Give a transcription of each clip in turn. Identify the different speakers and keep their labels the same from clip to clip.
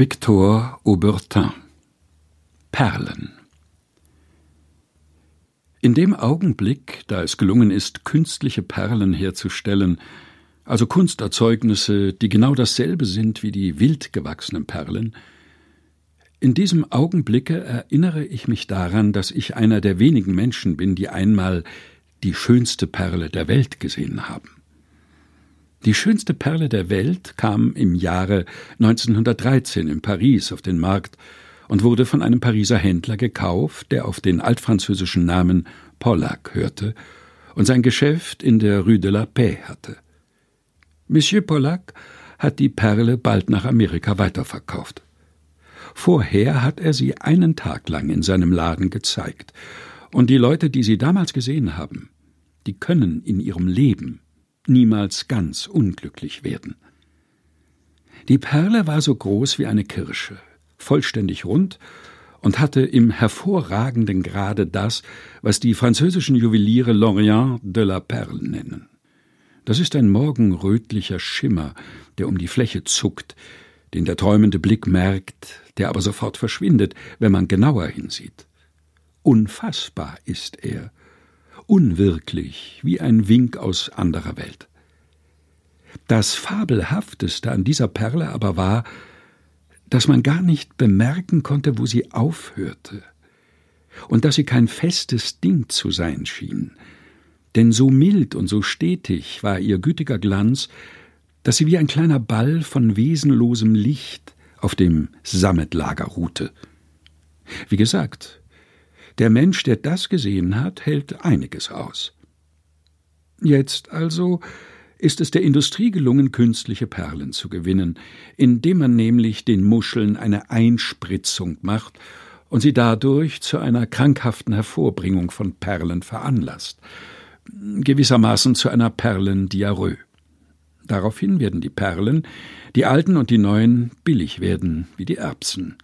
Speaker 1: Victor Aubertin Perlen In dem Augenblick, da es gelungen ist, künstliche Perlen herzustellen, also Kunsterzeugnisse, die genau dasselbe sind wie die wild gewachsenen Perlen, in diesem Augenblicke erinnere ich mich daran, dass ich einer der wenigen Menschen bin, die einmal die schönste Perle der Welt gesehen haben. Die schönste Perle der Welt kam im Jahre 1913 in Paris auf den Markt und wurde von einem Pariser Händler gekauft, der auf den altfranzösischen Namen Pollack hörte und sein Geschäft in der Rue de la Paix hatte. Monsieur Pollack hat die Perle bald nach Amerika weiterverkauft. Vorher hat er sie einen Tag lang in seinem Laden gezeigt, und die Leute, die sie damals gesehen haben, die können in ihrem Leben niemals ganz unglücklich werden. Die Perle war so groß wie eine Kirsche, vollständig rund und hatte im hervorragenden Grade das, was die französischen Juweliere L'Orient de la Perle nennen. Das ist ein morgenrötlicher Schimmer, der um die Fläche zuckt, den der träumende Blick merkt, der aber sofort verschwindet, wenn man genauer hinsieht. Unfassbar ist er, unwirklich, wie ein Wink aus anderer Welt. Das Fabelhafteste an dieser Perle aber war, dass man gar nicht bemerken konnte, wo sie aufhörte, und dass sie kein festes Ding zu sein schien, denn so mild und so stetig war ihr gütiger Glanz, dass sie wie ein kleiner Ball von wesenlosem Licht auf dem Sammetlager ruhte. Wie gesagt, der Mensch, der das gesehen hat, hält einiges aus. Jetzt also ist es der Industrie gelungen, künstliche Perlen zu gewinnen, indem man nämlich den Muscheln eine Einspritzung macht und sie dadurch zu einer krankhaften Hervorbringung von Perlen veranlasst, gewissermaßen zu einer Perlendiarrhoe. Daraufhin werden die Perlen, die alten und die neuen, billig werden wie die Erbsen.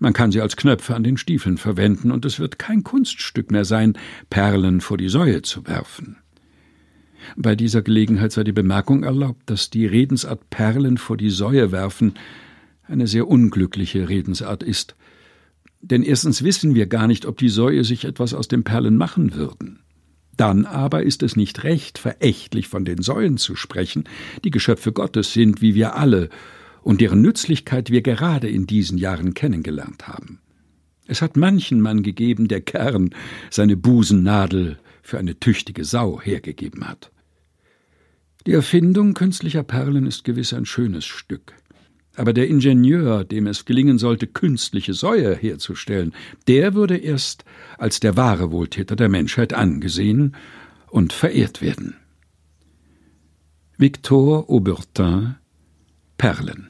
Speaker 1: Man kann sie als Knöpfe an den Stiefeln verwenden, und es wird kein Kunststück mehr sein, Perlen vor die Säue zu werfen. Bei dieser Gelegenheit sei die Bemerkung erlaubt, dass die Redensart Perlen vor die Säue werfen eine sehr unglückliche Redensart ist. Denn erstens wissen wir gar nicht, ob die Säue sich etwas aus den Perlen machen würden. Dann aber ist es nicht recht, verächtlich von den Säuen zu sprechen, die Geschöpfe Gottes sind, wie wir alle, und deren Nützlichkeit wir gerade in diesen Jahren kennengelernt haben. Es hat manchen Mann gegeben, der Kern seine Busennadel für eine tüchtige Sau hergegeben hat. Die Erfindung künstlicher Perlen ist gewiss ein schönes Stück. Aber der Ingenieur, dem es gelingen sollte, künstliche Säue herzustellen, der würde erst als der wahre Wohltäter der Menschheit angesehen und verehrt werden. Victor Aubertin Perlen.